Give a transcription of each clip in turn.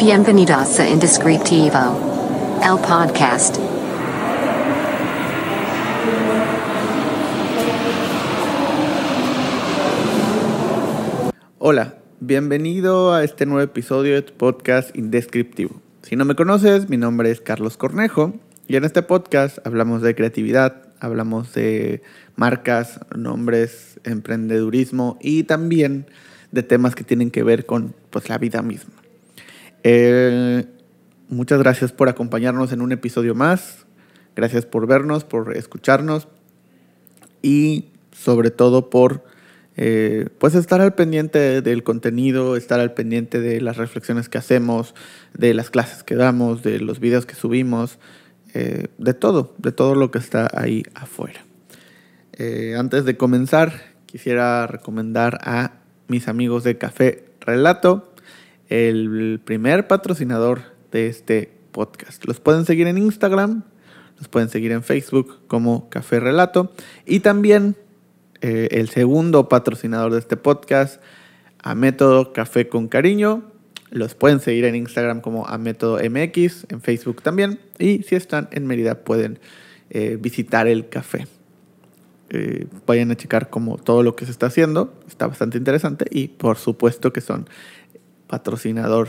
Bienvenidos a Indescriptivo, el podcast. Hola, bienvenido a este nuevo episodio de tu podcast Indescriptivo. Si no me conoces, mi nombre es Carlos Cornejo y en este podcast hablamos de creatividad, hablamos de marcas, nombres, emprendedurismo y también de temas que tienen que ver con pues, la vida misma. Eh, muchas gracias por acompañarnos en un episodio más. Gracias por vernos, por escucharnos y sobre todo por eh, pues estar al pendiente del contenido, estar al pendiente de las reflexiones que hacemos, de las clases que damos, de los videos que subimos, eh, de todo, de todo lo que está ahí afuera. antes de comenzar, quisiera recomendar a mis amigos de Café Relato el primer patrocinador de este podcast. Los pueden seguir en Instagram, los pueden seguir en Facebook como Café Relato y también eh, el segundo patrocinador de este podcast, a Método Café con Cariño. Los pueden seguir en Instagram como a Método MX, en Facebook también. Y si están en Mérida pueden eh, visitar el café. Eh, vayan a checar como todo lo que se está haciendo. Está bastante interesante y por supuesto que son patrocinador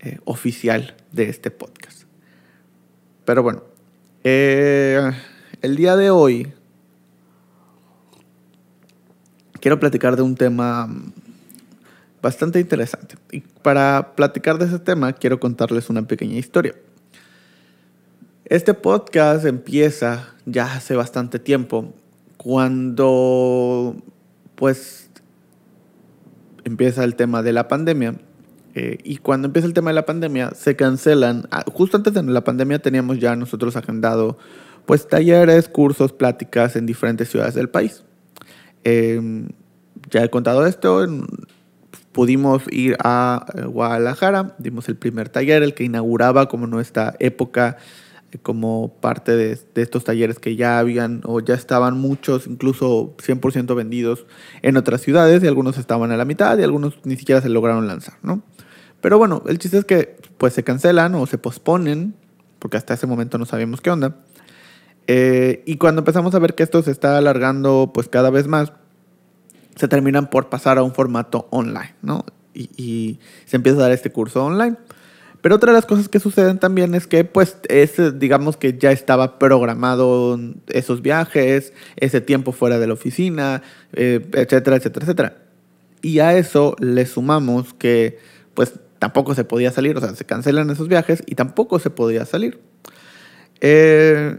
eh, oficial de este podcast. Pero bueno, eh, el día de hoy quiero platicar de un tema bastante interesante. Y para platicar de ese tema quiero contarles una pequeña historia. Este podcast empieza ya hace bastante tiempo, cuando pues empieza el tema de la pandemia eh, y cuando empieza el tema de la pandemia, se cancelan. Ah, justo antes de la pandemia teníamos ya nosotros agendado pues talleres, cursos, pláticas en diferentes ciudades del país. Em, ya he contado esto, pudimos ir a eh, Guadalajara, dimos el primer taller, el que inauguraba como nuestra época eh, como parte de, estos talleres que ya habían o ya estaban muchos, incluso 100% vendidos en otras ciudades y algunos estaban a la mitad y algunos ni siquiera se lograron lanzar, ¿no? Pero bueno, el chiste es que pues se cancelan o se posponen, porque hasta ese momento no sabíamos qué onda. Eh, y cuando empezamos a ver que esto se está alargando pues cada vez más, se terminan por pasar a un formato online, ¿no? Y, se empieza a dar este curso online. Pero otra de las cosas que suceden también es que, pues, es, digamos que ya estaba programado esos viajes, ese tiempo fuera de la oficina, eh, etcétera, etcétera, etcétera. Y a eso le sumamos que, pues, tampoco se podía salir, o sea, se cancelan esos viajes y tampoco se podía salir. Eh,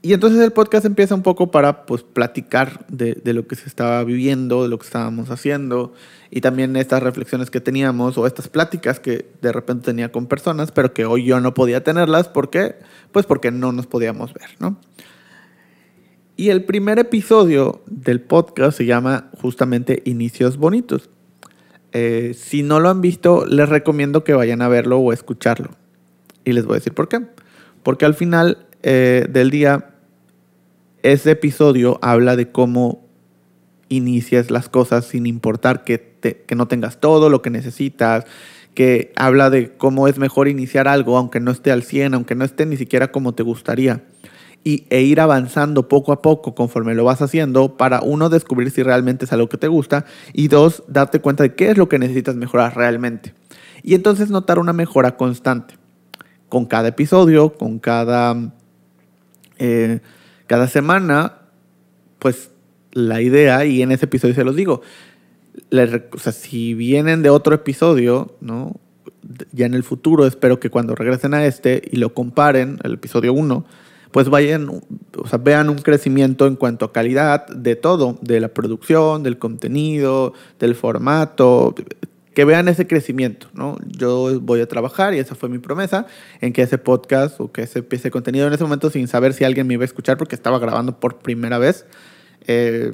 y entonces el podcast empieza un poco para pues, platicar de, de, lo que se estaba viviendo, de lo que estábamos haciendo y también estas reflexiones que teníamos o estas pláticas que de repente tenía con personas, pero que hoy yo no podía tenerlas. ¿Por qué? Pues porque no nos podíamos ver, ¿no? Y el primer episodio del podcast se llama justamente Inicios Bonitos. Eh, si no lo han visto, les recomiendo que vayan a verlo o escucharlo. Y les voy a decir por qué. Porque al final eh, del día, ese episodio habla de cómo inicias las cosas sin importar que, que no tengas todo lo que necesitas, que habla de cómo es mejor iniciar algo aunque no esté al 100, aunque no esté ni siquiera como te gustaría y, e ir avanzando poco a poco conforme lo vas haciendo para uno descubrir si realmente es algo que te gusta y dos darte cuenta de qué es lo que necesitas mejorar realmente. Y entonces notar una mejora constante con cada episodio, con cada, eh, cada semana, pues la idea, y en ese episodio se los digo, o sea, si vienen de otro episodio, ¿no? ya en el futuro, espero que cuando regresen a este y lo comparen, el episodio 1, pues vayan, o sea, vean un crecimiento en cuanto a calidad de todo, de la producción, del contenido, del formato, que vean ese crecimiento, ¿no? Yo voy a trabajar, y esa fue mi promesa, en que ese podcast o que ese, ese contenido en ese momento, sin saber si alguien me iba a escuchar porque estaba grabando por primera vez, eh,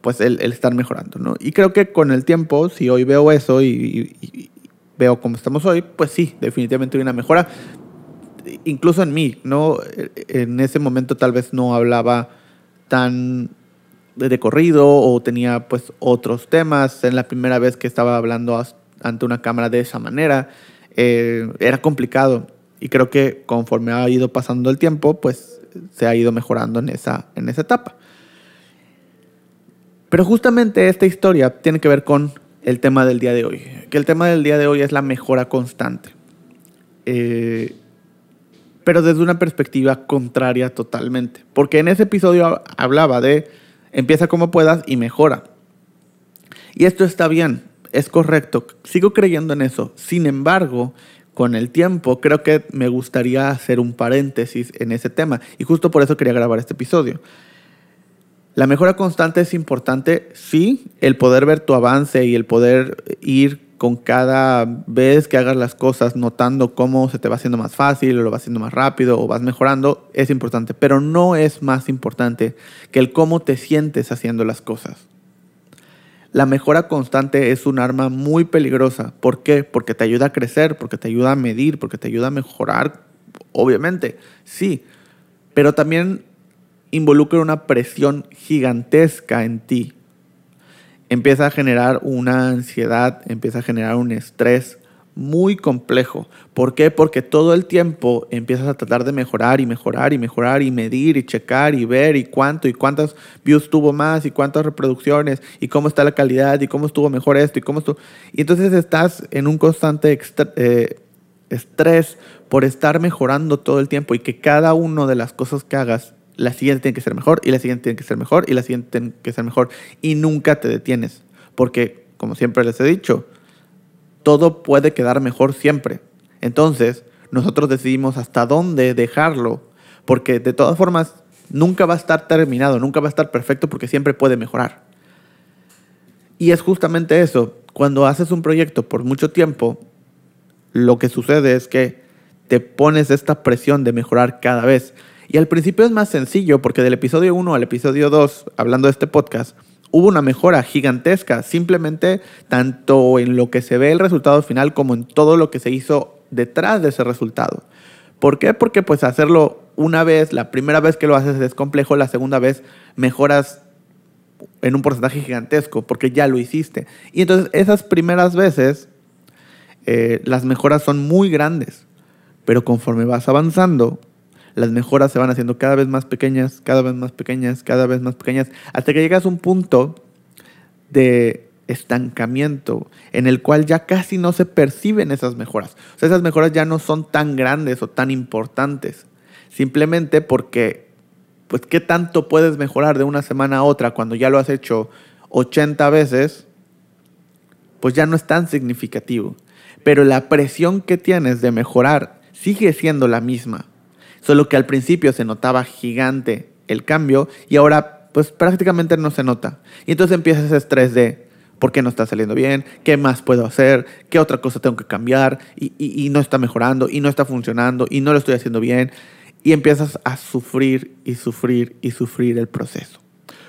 pues el, estar mejorando, ¿no? Y creo que con el tiempo, si hoy veo eso y, y veo cómo estamos hoy, pues sí, definitivamente hay una mejora incluso en mí, ¿no? En ese momento tal vez no hablaba tan de corrido o tenía pues otros temas. En la primera vez que estaba hablando ante una cámara de esa manera. Eh, era complicado y creo que conforme ha ido pasando el tiempo, pues se ha ido mejorando en esa, en esa etapa. Pero justamente esta historia tiene que ver con el tema del día de hoy, que el tema del día de hoy es la mejora constante. Eh, pero desde una perspectiva contraria totalmente. Porque en ese episodio hablaba de empieza como puedas y mejora. Y esto está bien, es correcto, sigo creyendo en eso. Sin embargo, con el tiempo creo que me gustaría hacer un paréntesis en ese tema. Y justo por eso quería grabar este episodio. La mejora constante es importante, sí, el poder ver tu avance y el poder ir con cada vez que hagas las cosas notando cómo se te va haciendo más fácil o lo va haciendo más rápido o vas mejorando, es importante, pero no es más importante que el cómo te sientes haciendo las cosas. La mejora constante es un arma muy peligrosa. ¿Por qué? Porque te ayuda a crecer, porque te ayuda a medir, porque te ayuda a mejorar, obviamente, sí, pero también involucra una presión gigantesca en ti empieza a generar una ansiedad, empieza a generar un estrés muy complejo. ¿Por qué? Porque todo el tiempo empiezas a tratar de mejorar y mejorar y mejorar y medir y checar y ver y cuánto y cuántas views tuvo más y cuántas reproducciones y cómo está la calidad y cómo estuvo mejor esto y cómo estuvo... Y entonces estás en un constante eh, estrés por estar mejorando todo el tiempo y que cada una de las cosas que hagas la siguiente tiene que ser mejor y la siguiente tiene que ser mejor y la siguiente tiene que ser mejor y nunca te detienes porque como siempre les he dicho todo puede quedar mejor siempre. Entonces nosotros decidimos hasta dónde dejarlo porque de todas formas nunca va a estar terminado nunca va a estar perfecto porque siempre puede mejorar. Y es justamente eso cuando haces un proyecto por mucho tiempo lo que sucede es que te pones esta presión de mejorar cada vez y al principio es más sencillo porque del episodio 1 al episodio 2, hablando de este podcast, hubo una mejora gigantesca, simplemente tanto en lo que se ve el resultado final como en todo lo que se hizo detrás de ese resultado. ¿Por qué? Porque pues hacerlo una vez, la primera vez que lo haces es complejo, la segunda vez mejoras en un porcentaje gigantesco porque ya lo hiciste. Y entonces esas primeras veces eh, las mejoras son muy grandes, pero conforme vas avanzando, las mejoras se van haciendo cada vez más pequeñas, cada vez más pequeñas, cada vez más pequeñas, hasta que llegas a un punto de estancamiento en el cual ya casi no se perciben esas mejoras. O sea, esas mejoras ya no son tan grandes o tan importantes. Simplemente porque, pues, ¿qué tanto puedes mejorar de una semana a otra cuando ya lo has hecho 80 veces? Pues ya no es tan significativo. Pero la presión que tienes de mejorar sigue siendo la misma. Solo que al principio se notaba gigante el cambio y ahora pues prácticamente no se nota. Y entonces empieza ese estrés de ¿por qué no está saliendo bien? ¿Qué más puedo hacer? ¿Qué otra cosa tengo que cambiar? Y, no está mejorando y no está funcionando y no lo estoy haciendo bien. Y empiezas a sufrir y sufrir y sufrir el proceso.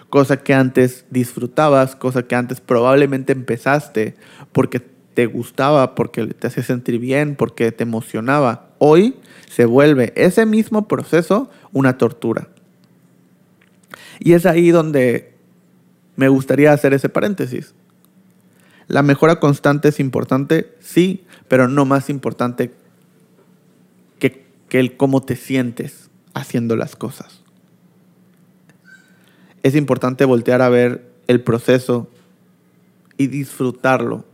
Cosa que antes disfrutabas, cosa que antes probablemente empezaste porque te gustaba, porque te hacía sentir bien, porque te emocionaba. Hoy se vuelve ese mismo proceso una tortura. Y es ahí donde me gustaría hacer ese paréntesis. La mejora constante es importante, sí, pero no más importante que, que el cómo te sientes haciendo las cosas. Es importante voltear a ver el proceso y disfrutarlo.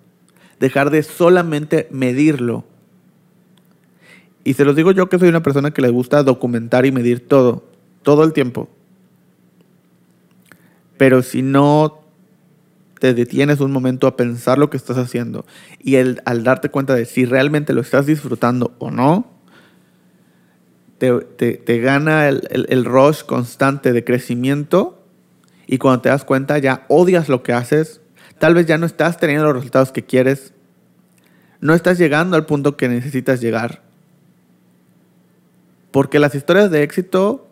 Dejar de solamente medirlo y se los digo yo que soy una persona que le gusta documentar y medir todo, todo el tiempo. Pero si no te detienes un momento a pensar lo que estás haciendo y el, al darte cuenta de si realmente lo estás disfrutando o no, te, gana el, el rush constante de crecimiento y cuando te das cuenta ya odias lo que haces, tal vez ya no estás teniendo los resultados que quieres, no estás llegando al punto que necesitas llegar porque las historias de éxito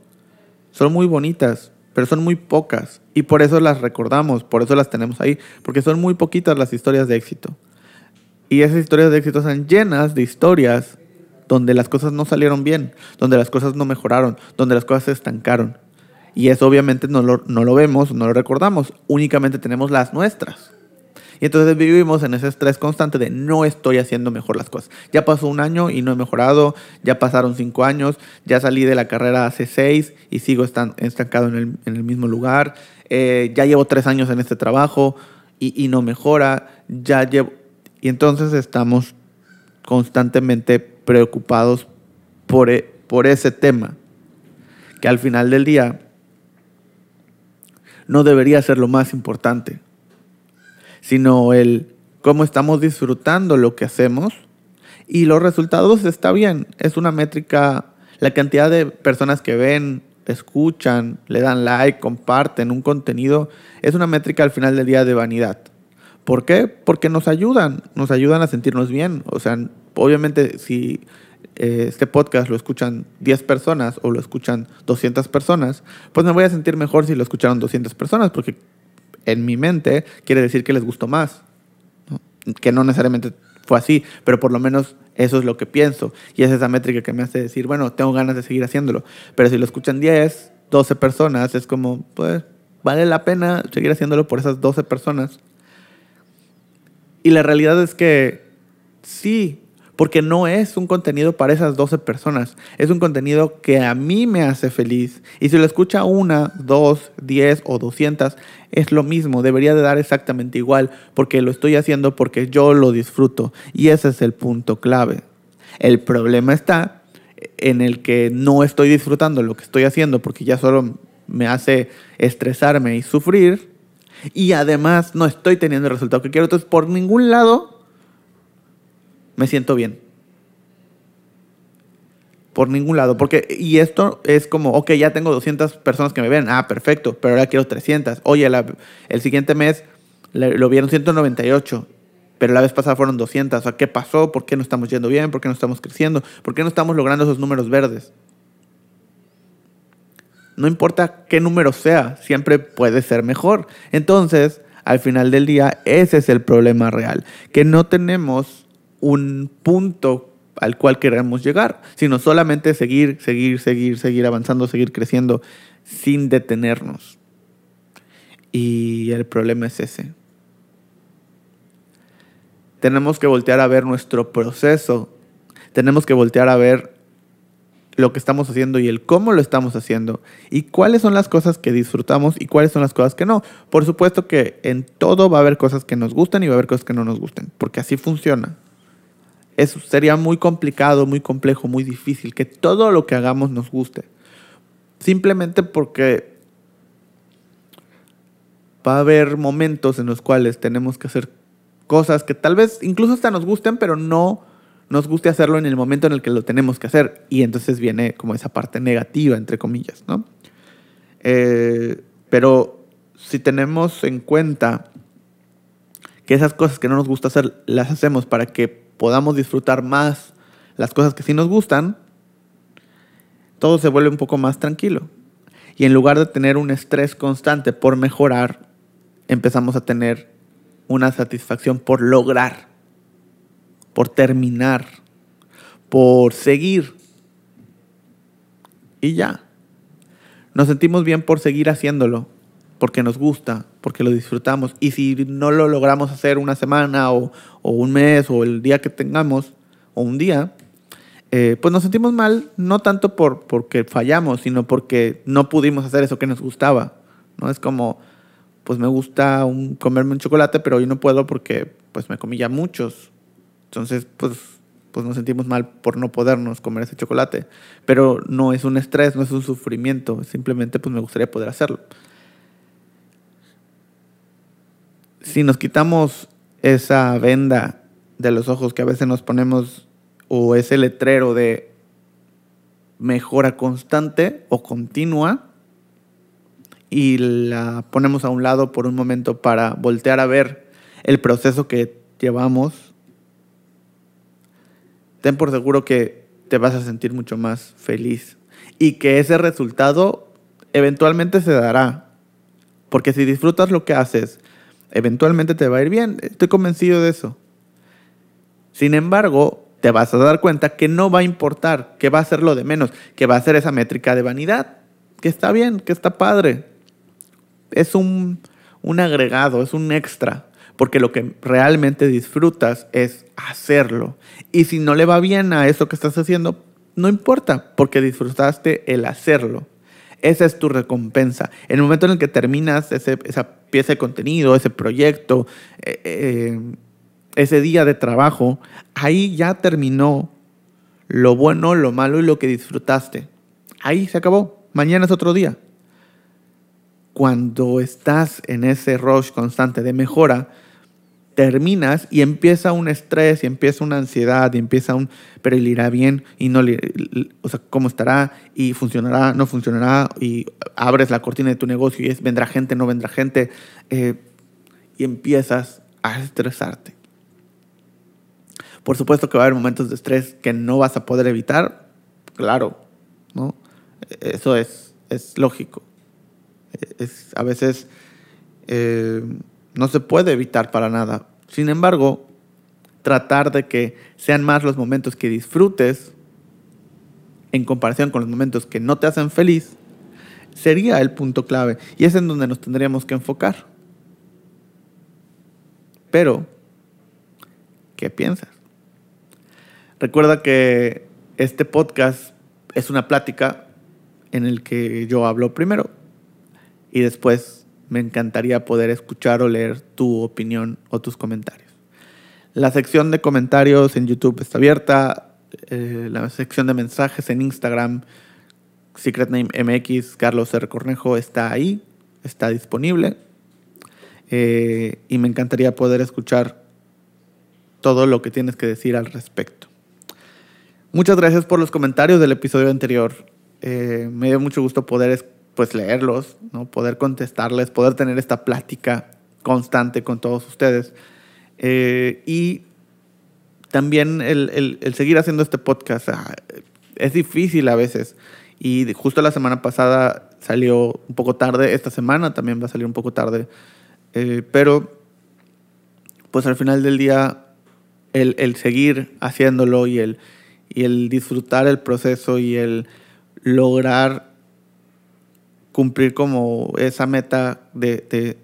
son muy bonitas, pero son muy pocas. Y por eso las recordamos, por eso las tenemos ahí, porque son muy poquitas las historias de éxito. Y esas historias de éxito están llenas de historias donde las cosas no salieron bien, donde las cosas no mejoraron, donde las cosas se estancaron. Y eso obviamente no lo, no lo vemos, no lo recordamos, únicamente tenemos las nuestras. Y entonces vivimos en ese estrés constante de no estoy haciendo mejor las cosas. Ya pasó un año y no he mejorado, ya pasaron cinco años, ya salí de la carrera hace seis y sigo estancado en el, mismo lugar, eh, ya llevo tres años en este trabajo y, no mejora, ya llevo... Y entonces estamos constantemente preocupados e, por ese tema, que al final del día no debería ser lo más importante, sino el cómo estamos disfrutando lo que hacemos y los resultados está bien, es una métrica, la cantidad de personas que ven, escuchan, le dan like, comparten un contenido, es una métrica al final del día de vanidad. ¿Por qué? Porque nos ayudan, nos ayudan a sentirnos bien. O sea, obviamente si eh, este podcast lo escuchan 10 personas o lo escuchan 200 personas, pues me voy a sentir mejor si lo escucharon 200 personas, porque en mi mente quiere decir que les gustó más. Que no necesariamente fue así, pero por lo menos eso es lo que pienso. Y es esa métrica que me hace decir, bueno, tengo ganas de seguir haciéndolo. Pero si lo escuchan 10, 12 personas, es como, pues, vale la pena seguir haciéndolo por esas 12 personas. Y la realidad es que sí, porque no es un contenido para esas 12 personas, es un contenido que a mí me hace feliz. Y si lo escucha una, dos, diez o doscientas, es lo mismo, debería de dar exactamente igual, porque lo estoy haciendo porque yo lo disfruto. Y ese es el punto clave. El problema está en el que no estoy disfrutando lo que estoy haciendo porque ya solo me hace estresarme y sufrir. Y además no estoy teniendo el resultado que quiero. Entonces, por ningún lado me siento bien. Por ningún lado. Porque, y esto es como, ok, ya tengo 200 personas que me ven. Ah, perfecto, pero ahora quiero 300. Oye, el siguiente mes lo vieron 198, pero la vez pasada fueron 200. O sea, ¿qué pasó? ¿Por qué no estamos yendo bien? ¿Por qué no estamos creciendo? ¿Por qué no estamos logrando esos números verdes? No importa qué número sea, siempre puede ser mejor. Entonces, al final del día, ese es el problema real, que no tenemos un punto al cual queremos llegar, sino solamente seguir, seguir, seguir, seguir avanzando, seguir creciendo sin detenernos. Y el problema es ese. Tenemos que voltear a ver nuestro proceso, tenemos que voltear a ver lo que estamos haciendo y el cómo lo estamos haciendo y cuáles son las cosas que disfrutamos y cuáles son las cosas que no. Por supuesto que en todo va a haber cosas que nos gusten y va a haber cosas que no nos gusten, porque así funciona eso sería muy complicado, muy complejo, muy difícil que todo lo que hagamos nos guste. Simplemente porque va a haber momentos en los cuales tenemos que hacer cosas que tal vez incluso hasta nos gusten, pero no nos guste hacerlo en el momento en el que lo tenemos que hacer. Y entonces viene como esa parte negativa, entre comillas, ¿no? Eh, pero si tenemos en cuenta que esas cosas que no nos gusta hacer, las hacemos para que podamos disfrutar más las cosas que sí nos gustan, todo se vuelve un poco más tranquilo. Y en lugar de tener un estrés constante por mejorar, empezamos a tener una satisfacción por lograr, por terminar, por seguir. Y ya. Nos sentimos bien por seguir haciéndolo porque nos gusta, porque lo disfrutamos. Y si no lo logramos hacer una semana o, un mes o el día que tengamos, o un día, eh, pues nos sentimos mal, no tanto por porque fallamos, sino porque no pudimos hacer eso que nos gustaba. ¿no? Es como, pues me gusta comerme un chocolate, pero hoy no puedo porque pues me comí ya muchos. Entonces, pues, pues nos sentimos mal por no podernos comer ese chocolate. Pero no es un estrés, no es un sufrimiento, simplemente pues me gustaría poder hacerlo. Si nos quitamos esa venda de los ojos que a veces nos ponemos o ese letrero de mejora constante o continua y la ponemos a un lado por un momento para voltear a ver el proceso que llevamos, ten por seguro que te vas a sentir mucho más feliz y que ese resultado eventualmente se dará. Porque si disfrutas lo que haces, eventualmente te va a ir bien. Estoy convencido de eso. Sin embargo, te vas a dar cuenta que no va a importar, que va a ser lo de menos, que va a ser esa métrica de vanidad, que está bien, que está padre. Es un, un agregado, es un extra. porque lo que realmente disfrutas es hacerlo. Y si no le va bien a eso que estás haciendo, no importa, porque disfrutaste el hacerlo. Esa es tu recompensa. En el momento en el que terminas esa pieza de contenido, ese proyecto, eh, eh, ese día de trabajo, ahí ya terminó lo bueno, lo malo y lo que disfrutaste. Ahí se acabó. Mañana es otro día. Cuando estás en ese rush constante de mejora, terminas y empieza un estrés y empieza una ansiedad y empieza un, pero le irá bien y no le, o sea, cómo estará y funcionará, no funcionará y abres la cortina de tu negocio y vendrá gente, no vendrá gente eh, y empiezas a estresarte. Por supuesto que va a haber momentos de estrés que no vas a poder evitar, claro, ¿no? Eso es, es lógico. Es, a veces eh, no se puede evitar para nada. Sin embargo, tratar de que sean más los momentos que disfrutes en comparación con los momentos que no te hacen feliz, sería el punto clave. Y es en donde nos tendríamos que enfocar. Pero, ¿qué piensas? Recuerda que este podcast es una plática en el que yo hablo primero y después me encantaría poder escuchar o leer tu opinión o tus comentarios. La sección de comentarios en YouTube está abierta, eh, la sección de mensajes en Instagram, Secret Name MX, Carlos R. Cornejo está ahí, está disponible. Eh, y me encantaría poder escuchar todo lo que tienes que decir al respecto. Muchas gracias por los comentarios del episodio anterior. Eh, me dio mucho gusto poder pues, leerlos, ¿no? poder contestarles, poder tener esta plática constante con todos ustedes. Eh, y también el, seguir haciendo este podcast ah, es difícil a veces. Y justo la semana pasada salió un poco tarde, esta semana también va a salir un poco tarde. Eh, pero, pues al final del día, el, el seguir haciéndolo y el y el disfrutar el proceso y el lograr cumplir como esa meta de,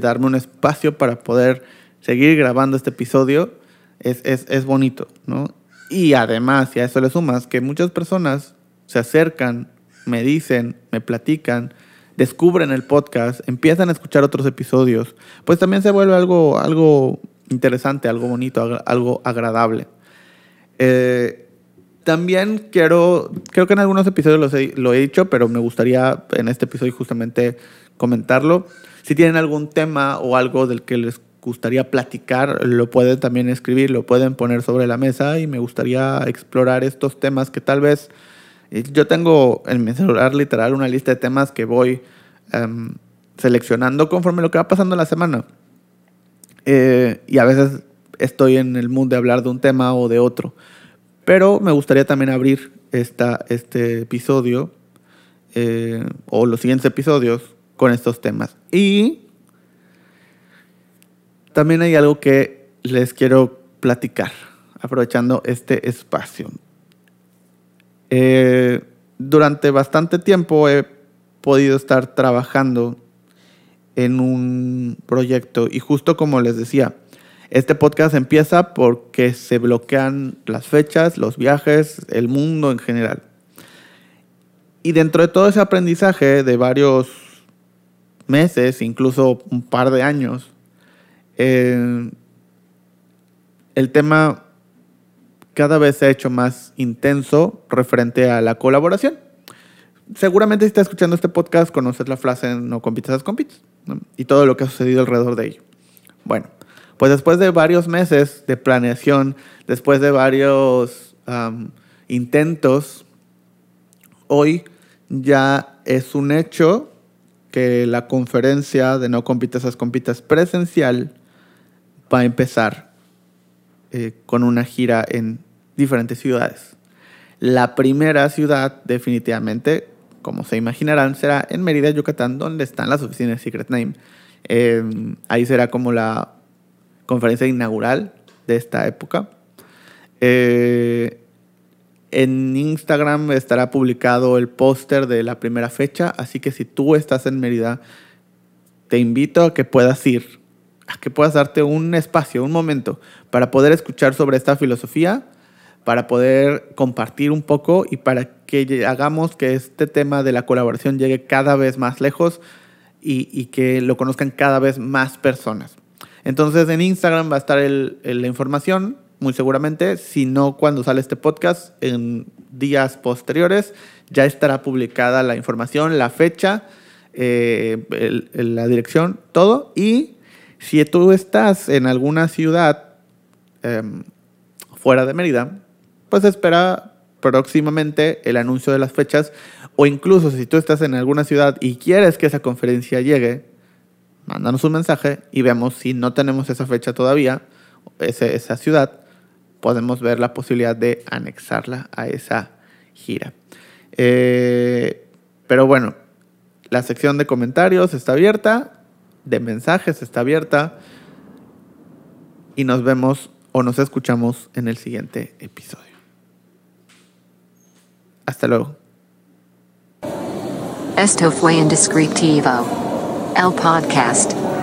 darme un espacio para poder seguir grabando este episodio es, es, bonito, ¿no? Y además, si a eso le sumas que muchas personas se acercan, me dicen, me platican, descubren el podcast, empiezan a escuchar otros episodios, pues también se vuelve algo, algo interesante, algo bonito, algo agradable. Eh, también quiero, creo que en algunos episodios lo he dicho, pero me gustaría en este episodio justamente comentarlo. Si tienen algún tema o algo del que les gustaría platicar, lo pueden también escribir, lo pueden poner sobre la mesa y me gustaría explorar estos temas que tal vez eh, yo tengo en mi celular literal una lista de temas que voy em, seleccionando conforme lo que va pasando la semana. Eh, y a veces estoy en el mood de hablar de un tema o de otro. Pero me gustaría también abrir esta, este episodio eh, o los siguientes episodios con estos temas. Y también hay algo que les quiero platicar, aprovechando este espacio. Eh, durante bastante tiempo he podido estar trabajando en un proyecto y justo como les decía, este podcast empieza porque se bloquean las fechas, los viajes, el mundo en general. Y dentro de todo ese aprendizaje de varios meses, incluso un par de años, eh, el tema cada vez se ha hecho más intenso referente a la colaboración. Seguramente si estás escuchando este podcast conoces la frase no compites, compites y todo lo que ha sucedido alrededor de ello. Bueno, pues después de varios meses de planeación, después de varios intentos, hoy ya es un hecho que la conferencia de No Compitas As Compitas presencial va a empezar eh, con una gira en diferentes ciudades. La primera ciudad definitivamente, como se imaginarán, será en Mérida, Yucatán, donde están las oficinas de Secret Name. Em, ahí será como la conferencia inaugural de esta época. Eh, en Instagram estará publicado el póster de la primera fecha, así que si tú estás en Mérida, te invito a que puedas ir a que puedas darte un espacio, un momento para poder escuchar sobre esta filosofía, para poder compartir un poco y para que hagamos que este tema de la colaboración llegue cada vez más lejos y, y que lo conozcan cada vez más personas. Entonces en Instagram va a estar el, la información, muy seguramente, si no cuando sale este podcast, en días posteriores, ya estará publicada la información, la fecha, eh, la dirección, todo. Y si tú estás en alguna ciudad eh, fuera de Mérida, pues espera próximamente el anuncio de las fechas o incluso si tú estás en alguna ciudad y quieres que esa conferencia llegue, mándanos un mensaje y vemos si no tenemos esa fecha todavía, esa ciudad, podemos ver la posibilidad de anexarla a esa gira. Eh, pero bueno, la sección de comentarios está abierta, de mensajes está abierta y nos vemos o nos escuchamos en el siguiente episodio. Hasta luego. Esto fue Indescriptivo. El podcast.